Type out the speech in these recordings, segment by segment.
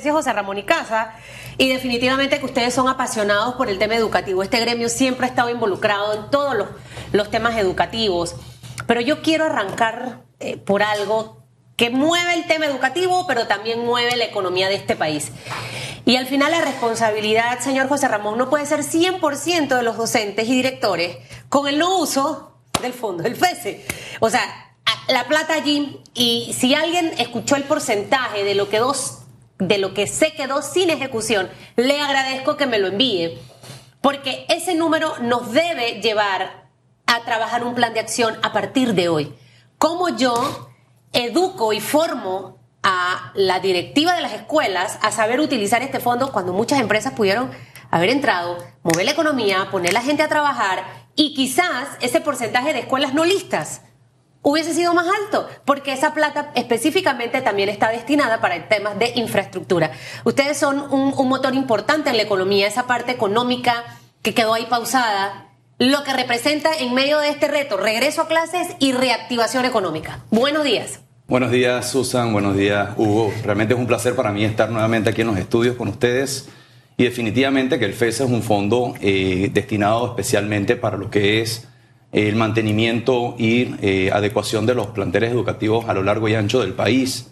José Ramón y Casa, y definitivamente que ustedes son apasionados por el tema educativo. Este gremio siempre ha estado involucrado en todos los, temas educativos, pero yo quiero arrancar eh, por algo que mueve el tema educativo, pero también mueve la economía de este país. Y al final la responsabilidad, señor José Ramón, no puede ser 100% de los docentes y directores con el no uso del fondo del FESE. O sea, la plata allí, y si alguien escuchó el porcentaje de lo que dos de lo que se quedó sin ejecución, le agradezco que me lo envíe, porque ese número nos debe llevar a trabajar un plan de acción a partir de hoy. ¿Cómo yo educo y formo a la directiva de las escuelas a saber utilizar este fondo cuando muchas empresas pudieron haber entrado, mover la economía, poner la gente a trabajar y quizás ese porcentaje de escuelas no listas hubiese sido más alto, porque esa plata específicamente también está destinada para temas de infraestructura. Ustedes son un, motor importante en la economía, esa parte económica que quedó ahí pausada, lo que representa en medio de este reto, regreso a clases y reactivación económica. Buenos días. Buenos días, Susan. Buenos días, Hugo. Realmente es un placer para mí estar nuevamente aquí en los estudios con ustedes. Y definitivamente que el FES es un fondo eh, destinado especialmente para lo que es el mantenimiento y eh, adecuación de los planteles educativos a lo largo y ancho del país.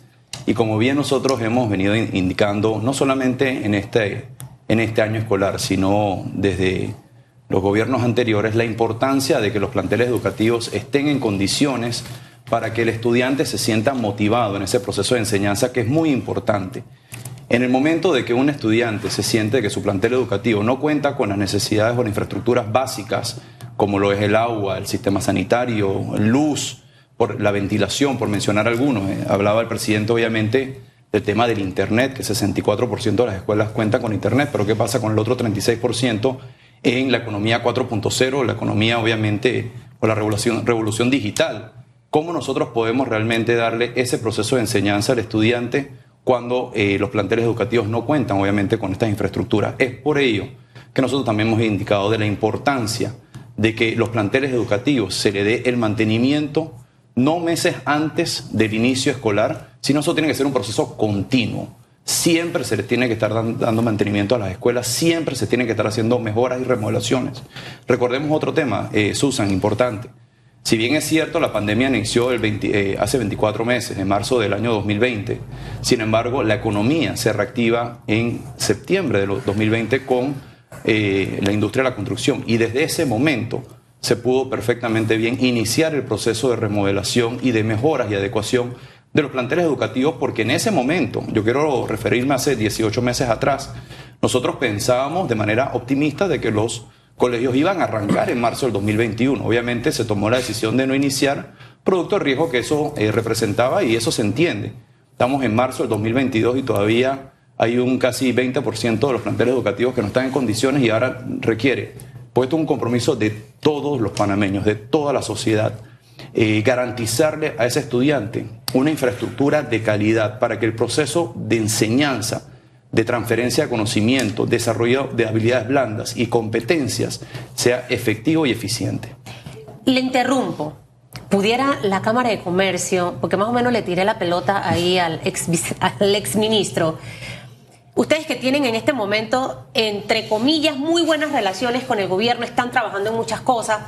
Y como bien nosotros hemos venido indicando, no solamente en este, en este año escolar, sino desde los gobiernos anteriores, la importancia de que los planteles educativos estén en condiciones para que el estudiante se sienta motivado en ese proceso de enseñanza que es muy importante. En el momento de que un estudiante se siente que su plantel educativo no cuenta con las necesidades o las infraestructuras básicas como lo es el agua, el sistema sanitario, luz, la ventilación, por mencionar algunos. Eh, hablaba el presidente, obviamente, del tema del Internet, que 64% de las escuelas cuentan con Internet, pero ¿qué pasa con el otro 36% en la economía 4.0, la economía, obviamente, o la revolución, revolución digital? ¿Cómo nosotros podemos realmente darle ese proceso de enseñanza al estudiante cuando eh, los planteles educativos no cuentan, obviamente, con estas infraestructuras? Es por ello que nosotros también hemos indicado de la importancia de que los planteles educativos se le dé el mantenimiento no meses antes del inicio escolar, sino eso tiene que ser un proceso continuo. Siempre se le tiene que estar dando mantenimiento a las escuelas, siempre se tiene que estar haciendo mejoras y remodelaciones. Recordemos otro tema, eh, Susan, importante. Si bien es cierto, la pandemia inició el eh, hace 24 meses, en marzo del año 2020, sin embargo, la economía se reactiva en septiembre de 2020 con eh, la industria de la construcción. Y desde ese momento se pudo perfectamente bien iniciar el proceso de remodelación y de mejoras y adecuación de los planteles educativos, porque en ese momento, yo quiero referirme hace 18 meses atrás, nosotros pensábamos de manera optimista de que los colegios iban a arrancar en marzo del 2021. Obviamente se tomó la decisión de no iniciar, producto de riesgo que eso eh, representaba y eso se entiende. Estamos en marzo del 2022 y todavía hay un casi 20% de los planteles educativos que no están en condiciones y ahora requiere, puesto un compromiso de todos los panameños, de toda la sociedad, eh, garantizarle a ese estudiante una infraestructura de calidad para que el proceso de enseñanza, de transferencia de conocimiento, desarrollo de habilidades blandas y competencias sea efectivo y eficiente. Le interrumpo. ¿Pudiera la Cámara de Comercio, porque más o menos le tiré la pelota ahí al ex, al ex ministro, Ustedes que tienen en este momento, entre comillas, muy buenas relaciones con el gobierno, están trabajando en muchas cosas.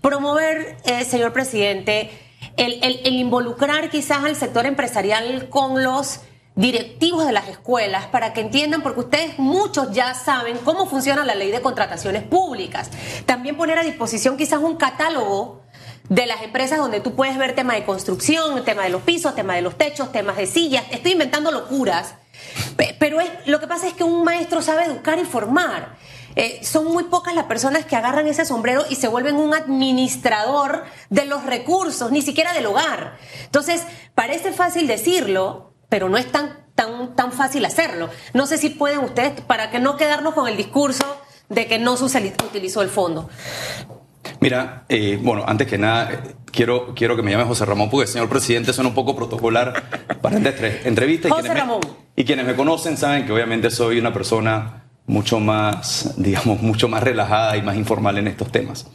Promover, eh, señor presidente, el, involucrar quizás al sector empresarial con los directivos de las escuelas para que entiendan, porque ustedes muchos ya saben cómo funciona la ley de contrataciones públicas. También poner a disposición quizás un catálogo de las empresas donde tú puedes ver tema de construcción, tema de los pisos, tema de los techos, temas de sillas. Estoy inventando locuras pero es, lo que pasa es que un maestro sabe educar y formar. Eh, son muy pocas las personas que agarran ese sombrero y se vuelven un administrador de los recursos, ni siquiera del hogar. Entonces, parece fácil decirlo, pero no es tan, tan, tan fácil hacerlo. No sé si pueden ustedes, para que no quedarnos con el discurso de que no se utilizó el fondo. Mira, eh, bueno, antes que nada, quiero, quiero que me llame José Ramón, porque señor presidente suena un poco protocolar para esta entrevista. José Ramón. y quienes me conocen saben que obviamente soy una persona mucho más, digamos, mucho más relajada y más informal en estos temas.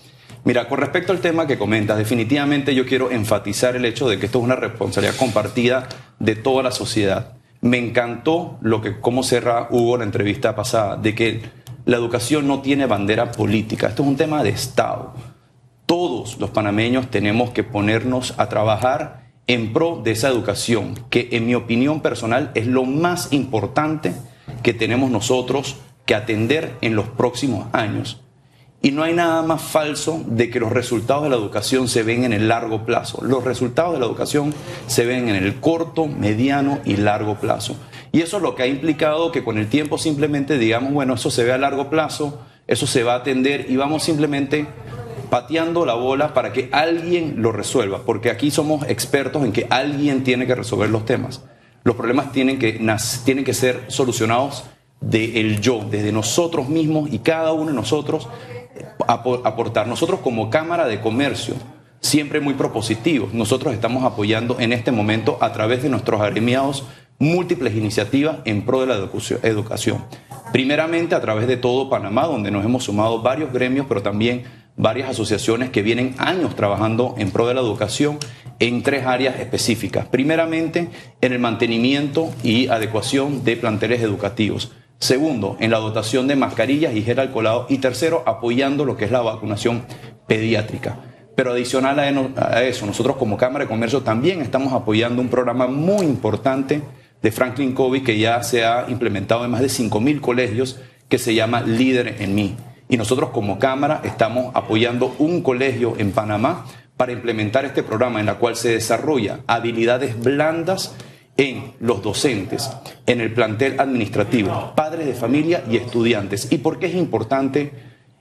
Mira, con respecto al tema que comentas, definitivamente yo quiero enfatizar el hecho de que esto es una responsabilidad compartida de toda la sociedad. me encantó lo que, cómo cerra Hugo la entrevista pasada, de que la educación no tiene bandera política. Esto es un tema de Estado. Todos los panameños tenemos que ponernos a trabajar en pro de esa educación, que en mi opinión personal es lo más importante que tenemos nosotros que atender en los próximos años. Y no hay nada más falso de que los resultados de la educación se ven en el largo plazo. Los resultados de la educación se ven en el corto, mediano y largo plazo. Y eso es lo que ha implicado que con el tiempo simplemente digamos, bueno, eso se ve a largo plazo, eso se va a atender y vamos simplemente pateando la bola para que alguien lo resuelva, porque aquí somos expertos en que alguien tiene que resolver los temas. Los problemas tienen que, tienen que ser solucionados del el yo, desde nosotros mismos y cada uno de nosotros aportar. Nosotros como Cámara de Comercio, siempre muy propositivos, nosotros estamos apoyando en este momento a través de nuestros agremiados múltiples iniciativas en pro de la educación. Primeramente a través de todo Panamá, donde nos hemos sumado varios gremios, pero también varias asociaciones que vienen años trabajando en pro de la educación en tres áreas específicas. Primeramente, en el mantenimiento y adecuación de planteles educativos. Segundo, en la dotación de mascarillas y gel alcoholado. Y tercero, apoyando lo que es la vacunación pediátrica. Pero adicional a eso, nosotros como Cámara de Comercio también estamos apoyando un programa muy importante de Franklin Covey que ya se ha implementado en más de 5.000 colegios que se llama Líder en mí. Y nosotros como Cámara estamos apoyando un colegio en Panamá para implementar este programa en la cual se desarrolla habilidades blandas en los docentes, en el plantel administrativo, padres de familia y estudiantes. ¿Y por qué es importante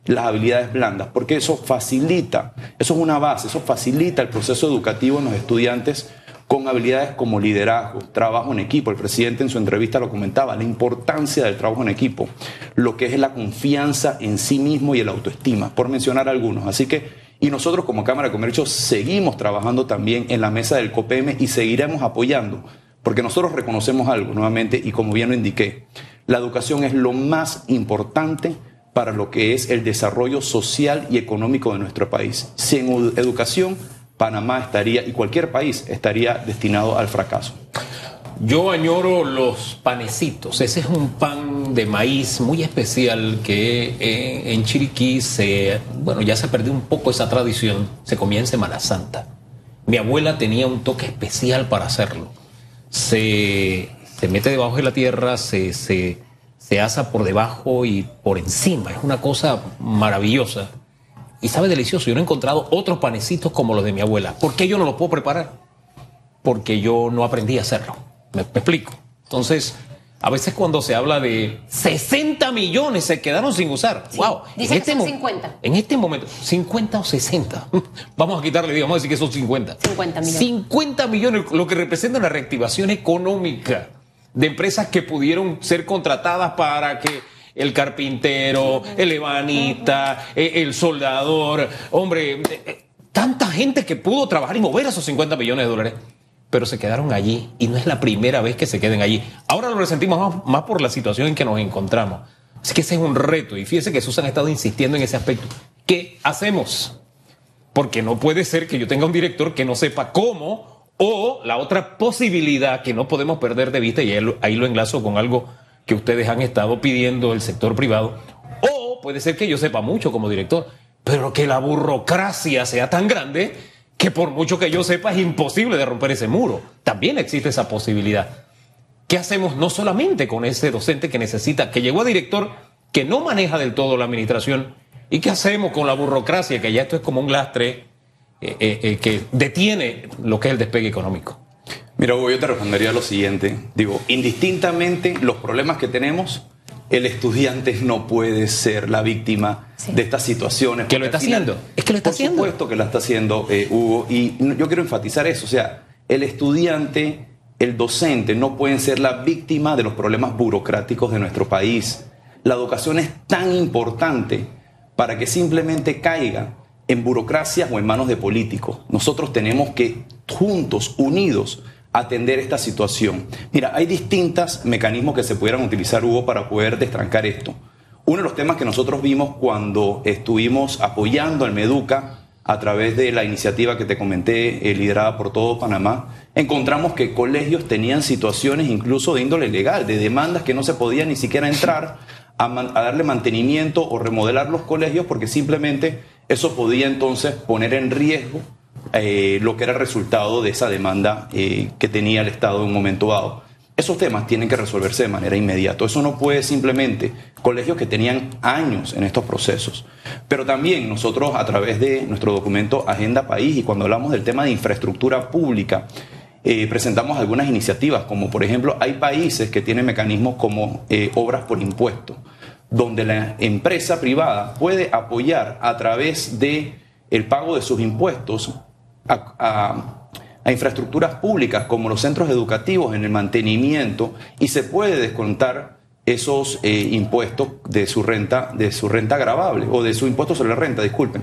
las habilidades blandas? Porque eso facilita, eso es una base, eso facilita el proceso educativo en los estudiantes con habilidades como liderazgo, trabajo en equipo. El presidente en su entrevista lo comentaba, la importancia del trabajo en equipo, lo que es la confianza en sí mismo y el autoestima, por mencionar algunos. Así que, y nosotros como Cámara de Comercio seguimos trabajando también en la mesa del COPM y seguiremos apoyando porque nosotros reconocemos algo nuevamente y como bien lo indiqué, la educación es lo más importante para lo que es el desarrollo social y económico de nuestro país. Sin educación, Panamá estaría, y cualquier país, estaría destinado al fracaso. Yo añoro los panecitos. Ese es un pan de maíz muy especial que en Chiriquí se, bueno, ya se perdió un poco esa tradición. Se comía en Semana Santa. Mi abuela tenía un toque especial para hacerlo se, mete debajo de la tierra, se, se, se asa por debajo y por encima. Es una cosa maravillosa. Y sabe delicioso. Yo no he encontrado otros panecitos como los de mi abuela. ¿Por qué yo no los puedo preparar? Porque yo no aprendí a hacerlo. me explico. Entonces, a veces cuando se habla de 60 millones se quedaron sin usar. wow. Dice que este son 50. En este momento, 50 o 60. Vamos a quitarle, digamos, a decir que son 50. 50 millones. 50 millones, lo que representa una reactivación económica de empresas que pudieron ser contratadas para que el carpintero, el ebanista, eh, el soldador, hombre, eh, eh, tanta gente que pudo trabajar y mover esos 50 millones de dólares pero se quedaron allí y no es la primera vez que se queden allí. Ahora lo resentimos más, por la situación en que nos encontramos. Así que ese es un reto y fíjese que Susan ha estado insistiendo en ese aspecto. ¿Qué hacemos? Porque no puede ser que yo tenga un director que no sepa cómo o la otra posibilidad que no podemos perder de vista y ahí lo enlazo con algo que ustedes han estado pidiendo el sector privado. O puede ser que yo sepa mucho como director, pero que la burocracia sea tan grande que por mucho que yo sepa es imposible de romper ese muro. También existe esa posibilidad. ¿Qué hacemos no solamente con ese docente que necesita, que llegó a director, que no maneja del todo la administración? ¿Y qué hacemos con la burocracia, que ya esto es como un lastre eh, eh, eh, que detiene lo que es el despegue económico? Mira, yo te respondería lo siguiente. Digo, indistintamente los problemas que tenemos, el estudiante no puede ser la víctima de estas situaciones. Que lo está haciendo. Es que lo está haciendo. Por supuesto que lo está haciendo, eh, Hugo. Y yo quiero enfatizar eso. O sea, el estudiante, el docente no pueden ser la víctima de los problemas burocráticos de nuestro país. La educación es tan importante para que simplemente caiga en burocracias o en manos de políticos. Nosotros tenemos que juntos, unidos, atender esta situación. Mira, hay distintos mecanismos que se pudieran utilizar, Hugo, para poder destrancar esto. Uno de los temas que nosotros vimos cuando estuvimos apoyando al Meduca a través de la iniciativa que te comenté, eh, liderada por todo Panamá, encontramos que colegios tenían situaciones incluso de índole legal, de demandas que no se podía ni siquiera entrar a, darle mantenimiento o remodelar los colegios porque simplemente eso podía entonces poner en riesgo eh, lo que era el resultado de esa demanda eh, que tenía el Estado en un momento dado. Esos temas tienen que resolverse de manera inmediata. Eso no puede simplemente colegios que tenían años en estos procesos. Pero también nosotros a través de nuestro documento Agenda País y cuando hablamos del tema de infraestructura pública, eh, presentamos algunas iniciativas, como por ejemplo hay países que tienen mecanismos como obras por impuesto, donde la empresa privada puede apoyar a través de el pago de sus impuestos a infraestructuras públicas como los centros educativos en el mantenimiento y se puede descontar esos eh, impuestos de su renta, de su renta agravable o de su impuesto sobre la renta, disculpen.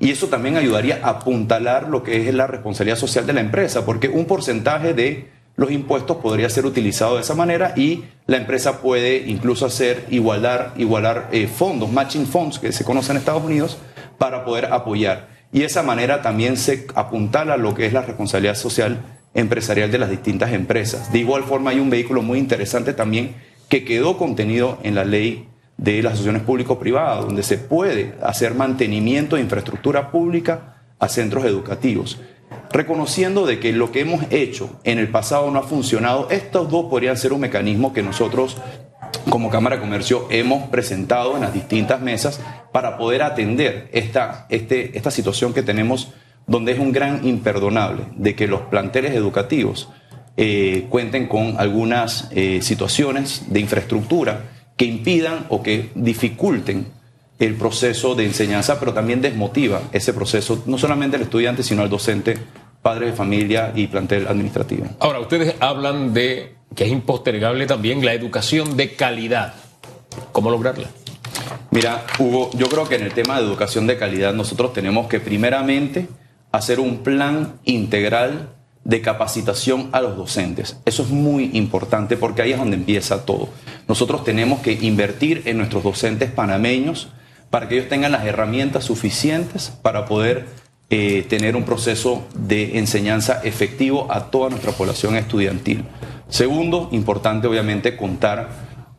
Y eso también ayudaría a apuntalar lo que es la responsabilidad social de la empresa, porque un porcentaje de los impuestos podría ser utilizado de esa manera y la empresa puede incluso hacer igualar, igualar eh, fondos, matching funds que se conocen en Estados Unidos, para poder apoyar y de esa manera también se apuntala lo que es la responsabilidad social empresarial de las distintas empresas. De igual forma hay un vehículo muy interesante también que quedó contenido en la ley de las asociaciones público-privadas, donde se puede hacer mantenimiento de infraestructura pública a centros educativos. Reconociendo de que lo que hemos hecho en el pasado no ha funcionado, estos dos podrían ser un mecanismo que nosotros como Cámara de Comercio hemos presentado en las distintas mesas para poder atender esta, este, esta situación que tenemos donde es un gran imperdonable de que los planteles educativos eh, cuenten con algunas eh, situaciones de infraestructura que impidan o que dificulten el proceso de enseñanza, pero también desmotiva ese proceso, no solamente al estudiante, sino al docente, padre de familia y plantel administrativo. Ahora, ustedes hablan de que es impostergable también la educación de calidad. ¿Cómo lograrla? Mira, Hugo, yo creo que en el tema de educación de calidad nosotros tenemos que primeramente hacer un plan integral de capacitación a los docentes. Eso es muy importante porque ahí es donde empieza todo. Nosotros tenemos que invertir en nuestros docentes panameños para que ellos tengan las herramientas suficientes para poder eh, tener un proceso de enseñanza efectivo a toda nuestra población estudiantil. Segundo, importante obviamente contar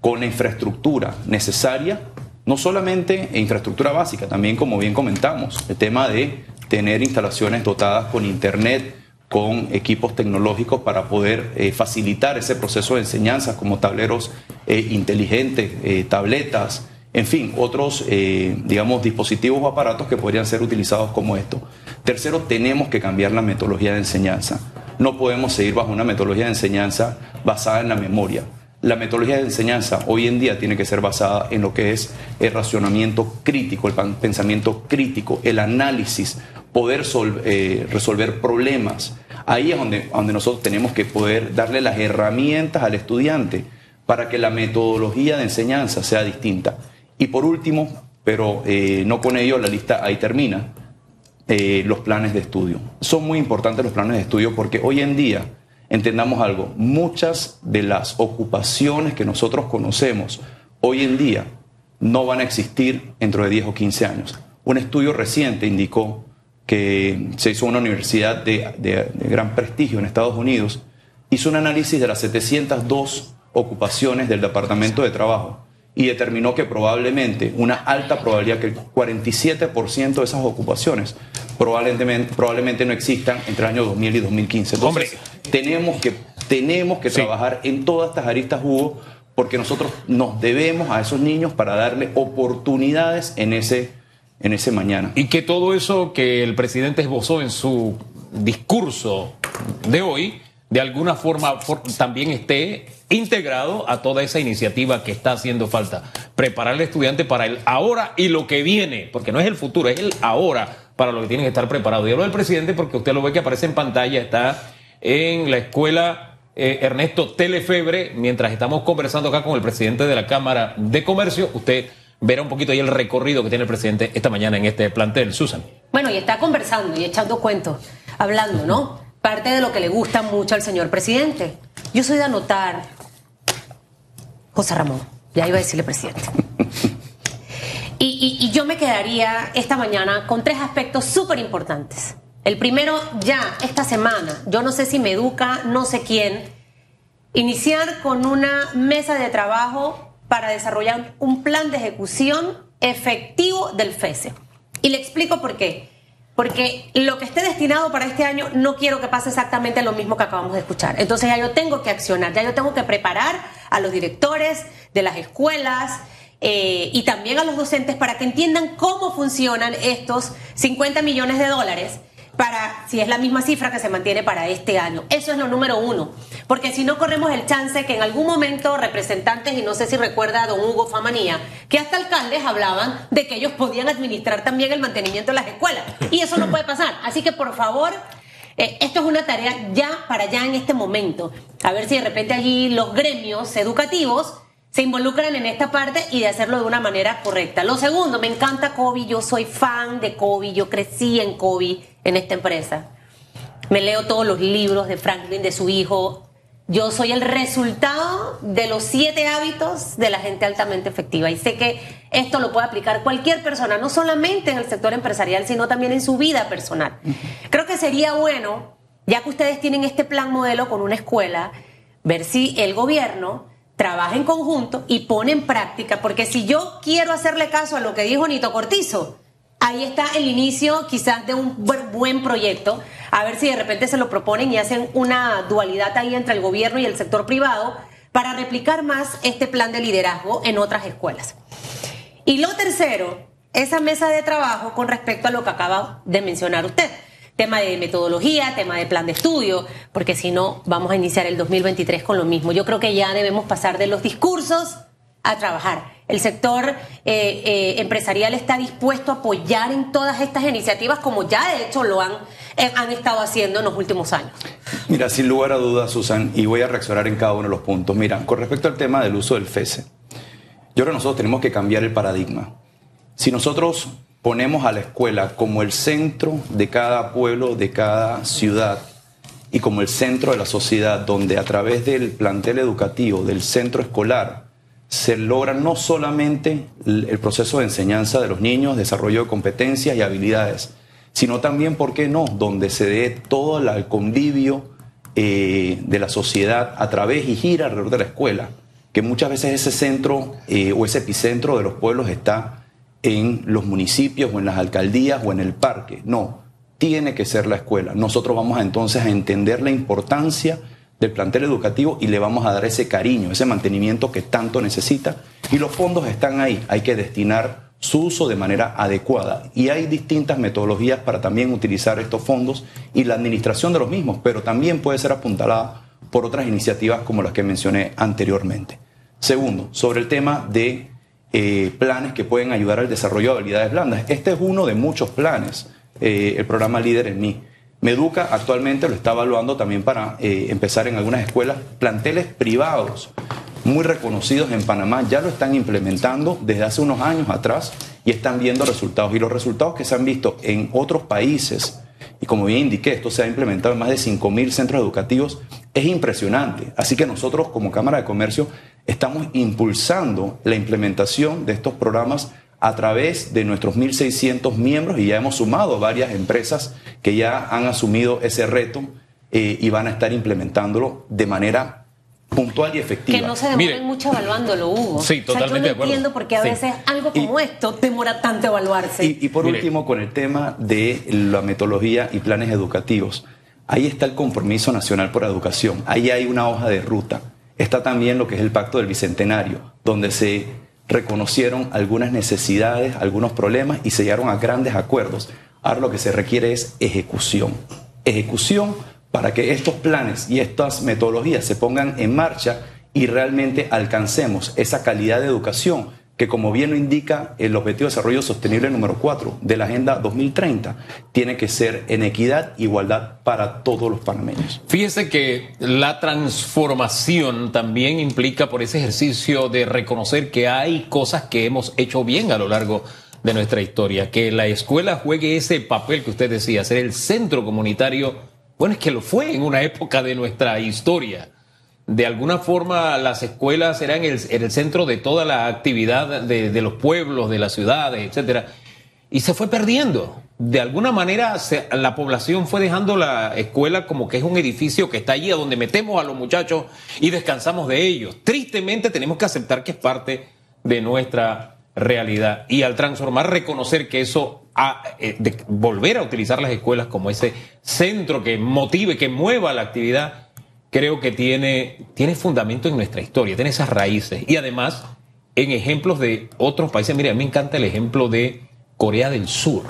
con la infraestructura necesaria, no solamente infraestructura básica, también como bien comentamos, el tema de tener instalaciones dotadas con internet, con equipos tecnológicos para poder eh, facilitar ese proceso de enseñanza como tableros eh, inteligentes, tabletas, en fin, otros, digamos, dispositivos o aparatos que podrían ser utilizados como esto. Tercero, tenemos que cambiar la metodología de enseñanza. No podemos seguir bajo una metodología de enseñanza basada en la memoria. La metodología de enseñanza hoy en día tiene que ser basada en lo que es el racionamiento crítico, el pensamiento crítico, el análisis, poder eh, resolver problemas. Ahí es donde, donde nosotros tenemos que poder darle las herramientas al estudiante para que la metodología de enseñanza sea distinta. Y por último, pero eh, no con ello la lista ahí termina, eh, los planes de estudio. Son muy importantes los planes de estudio porque hoy en día, entendamos algo, muchas de las ocupaciones que nosotros conocemos hoy en día no van a existir dentro de 10 o 15 años. Un estudio reciente indicó que se hizo una universidad de, de gran prestigio en Estados Unidos, hizo un análisis de las 702 ocupaciones del Departamento de Trabajo y determinó que probablemente, una alta probabilidad, que el 47% de esas ocupaciones probablemente, probablemente no existan entre el año 2000 y 2015. Entonces, tenemos que, tenemos que trabajar en todas estas aristas, Hugo, porque nosotros nos debemos a esos niños para darle oportunidades en ese, en ese mañana. Y que todo eso que el presidente esbozó en su discurso de hoy, de alguna forma también esté integrado a toda esa iniciativa que está haciendo falta. Preparar al estudiante para el ahora y lo que viene, porque no es el futuro, es el ahora para lo que tienen que estar preparados. Y hablo del presidente porque usted lo ve que aparece en pantalla, está en la escuela eh, Ernesto Telefebre, mientras estamos conversando acá con el presidente de la Cámara de Comercio, usted verá un poquito ahí el recorrido que tiene el presidente esta mañana en este plantel. Susan. Bueno, y está conversando y echando cuentos, hablando, ¿no? Parte de lo que le gusta mucho al señor presidente. Yo soy de anotar José Ramón, ya iba a decirle presidente. Y, yo me quedaría esta mañana con tres aspectos súper importantes. El primero, ya, esta semana, yo no sé si me educa, no sé quién, iniciar con una mesa de trabajo para desarrollar un plan de ejecución efectivo del FESE. Y le explico por qué. Porque lo que esté destinado para este año no quiero que pase exactamente lo mismo que acabamos de escuchar. Entonces ya yo tengo que accionar, ya yo tengo que preparar a los directores de las escuelas eh, y también a los docentes para que entiendan cómo funcionan estos 50 millones de dólares para si es la misma cifra que se mantiene para este año. Eso es lo número uno. Porque si no corremos el chance que en algún momento representantes, y no sé si recuerda don Hugo Famanía, que hasta alcaldes hablaban de que ellos podían administrar también el mantenimiento de las escuelas. Y eso no puede pasar. Así que por favor, eh, esto es una tarea ya para ya en este momento. A ver si de repente allí los gremios educativos se involucran en esta parte y de hacerlo de una manera correcta. Lo segundo, me encanta Kobe, yo soy fan de Kobe, yo crecí en Kobe, en esta empresa. Me leo todos los libros de Franklin, de su hijo. Yo soy el resultado de los siete hábitos de la gente altamente efectiva y sé que esto lo puede aplicar cualquier persona, no solamente en el sector empresarial, sino también en su vida personal. Creo que sería bueno, ya que ustedes tienen este plan modelo con una escuela, ver si el gobierno trabaja en conjunto y pone en práctica, porque si yo quiero hacerle caso a lo que dijo Nito Cortizo, ahí está el inicio quizás de un buen proyecto, a ver si de repente se lo proponen y hacen una dualidad ahí entre el gobierno y el sector privado para replicar más este plan de liderazgo en otras escuelas. Y lo tercero, esa mesa de trabajo con respecto a lo que acaba de mencionar usted tema de metodología, tema de plan de estudio, porque si no vamos a iniciar el 2023 con lo mismo. Yo creo que ya debemos pasar de los discursos a trabajar. El sector eh, eh, empresarial está dispuesto a apoyar en todas estas iniciativas como ya de hecho lo han, eh, han estado haciendo en los últimos años. Mira, sin lugar a dudas, Susan, y voy a reaccionar en cada uno de los puntos. Mira, con respecto al tema del uso del FESE, yo creo que nosotros tenemos que cambiar el paradigma. Si nosotros ponemos a la escuela como el centro de cada pueblo, de cada ciudad y como el centro de la sociedad, donde a través del plantel educativo, del centro escolar, se logra no solamente el proceso de enseñanza de los niños, desarrollo de competencias y habilidades, sino también, ¿por qué no?, donde se dé todo el convivio eh, de la sociedad a través y gira alrededor de la escuela, que muchas veces ese centro eh, o ese epicentro de los pueblos está en los municipios o en las alcaldías o en el parque. No, tiene que ser la escuela. Nosotros vamos entonces a entender la importancia del plantel educativo y le vamos a dar ese cariño, ese mantenimiento que tanto necesita. Y los fondos están ahí, hay que destinar su uso de manera adecuada. Y hay distintas metodologías para también utilizar estos fondos y la administración de los mismos, pero también puede ser apuntalada por otras iniciativas como las que mencioné anteriormente. Segundo, sobre el tema de eh, planes que pueden ayudar al desarrollo de habilidades blandas. Este es uno de muchos planes, eh, el programa Líder en mí. Meduca actualmente lo está evaluando también para eh, empezar en algunas escuelas, planteles privados muy reconocidos en Panamá ya lo están implementando desde hace unos años atrás y están viendo resultados. Y los resultados que se han visto en otros países, y como bien indiqué, esto se ha implementado en más de 5.000 centros educativos, es impresionante. Así que nosotros como Cámara de Comercio estamos impulsando la implementación de estos programas a través de nuestros 1.600 miembros y ya hemos sumado varias empresas que ya han asumido ese reto eh, y van a estar implementándolo de manera puntual y efectiva. Que no se demoren mucho evaluándolo, Hugo. Sí, totalmente yo no entiendo por qué a veces algo como esto demora tanto evaluarse. Y, por último, con el tema de la metodología y planes educativos. Ahí está el compromiso nacional por educación. Ahí hay una hoja de ruta está también lo que es el Pacto del Bicentenario, donde se reconocieron algunas necesidades, algunos problemas y se llegaron a grandes acuerdos. Ahora lo que se requiere es ejecución. Ejecución para que estos planes y estas metodologías se pongan en marcha y realmente alcancemos esa calidad de educación que como bien lo indica el Objetivo de Desarrollo Sostenible número 4 de la Agenda 2030, tiene que ser en equidad igualdad para todos los panameños. Fíjese que la transformación también implica por ese ejercicio de reconocer que hay cosas que hemos hecho bien a lo largo de nuestra historia, que la escuela juegue ese papel que usted decía, ser el centro comunitario, bueno, es que lo fue en una época de nuestra historia de alguna forma las escuelas eran el, el centro de toda la actividad de, de, los pueblos, de las ciudades, etcétera, y se fue perdiendo. De alguna manera la población fue dejando la escuela como que es un edificio que está allí a donde metemos a los muchachos y descansamos de ellos. Tristemente tenemos que aceptar que es parte de nuestra realidad y al transformar reconocer que eso a, eh, de volver a utilizar las escuelas como ese centro que motive, que mueva la actividad creo que tiene, tiene fundamento en nuestra historia, tiene esas raíces. Y además, en ejemplos de otros países, mire, a mí me encanta el ejemplo de Corea del Sur.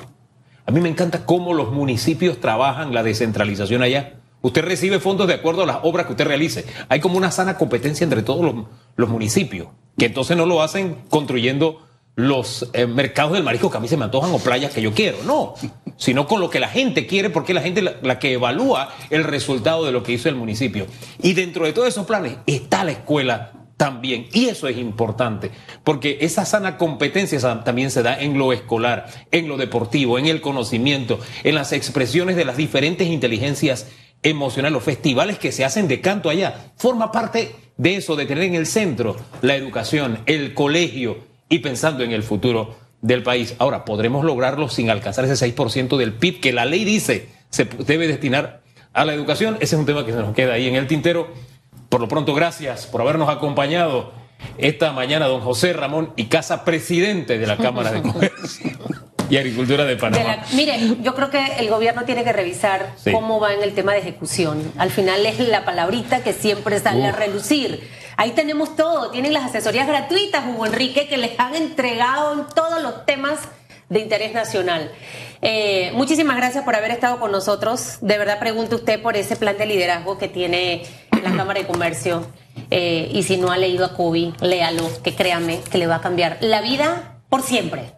A mí me encanta cómo los municipios trabajan la descentralización allá. Usted recibe fondos de acuerdo a las obras que usted realice. Hay como una sana competencia entre todos los, los municipios, que entonces no lo hacen construyendo los eh, mercados del marisco que a mí se me antojan o playas que yo quiero, no, sino con lo que la gente quiere porque la gente la, la, que evalúa el resultado de lo que hizo el municipio. Y dentro de todos esos planes está la escuela también, y eso es importante, porque esa sana competencia también se da en lo escolar, en lo deportivo, en el conocimiento, en las expresiones de las diferentes inteligencias emocionales, los festivales que se hacen de canto allá, forma parte de eso, de tener en el centro la educación, el colegio, y pensando en el futuro del país. Ahora, ¿podremos lograrlo sin alcanzar ese 6% del PIB que la ley dice se debe destinar a la educación? Ese es un tema que se nos queda ahí en el tintero. Por lo pronto, gracias por habernos acompañado esta mañana, don José Ramón y Casa, presidente de la Cámara de Comercio. Y Agricultura de Panamá. De la, mire, yo creo que el gobierno tiene que revisar sí. cómo va en el tema de ejecución. Al final es la palabrita que siempre sale Uf. a relucir. Ahí tenemos todo. Tienen las asesorías gratuitas, Hugo Enrique, que les han entregado en todos los temas de interés nacional. Eh, muchísimas gracias por haber estado con nosotros. De verdad, pregunte usted por ese plan de liderazgo que tiene la Cámara de Comercio. Eh, y si no ha leído a Kobe, léalo, que créame que le va a cambiar la vida por siempre.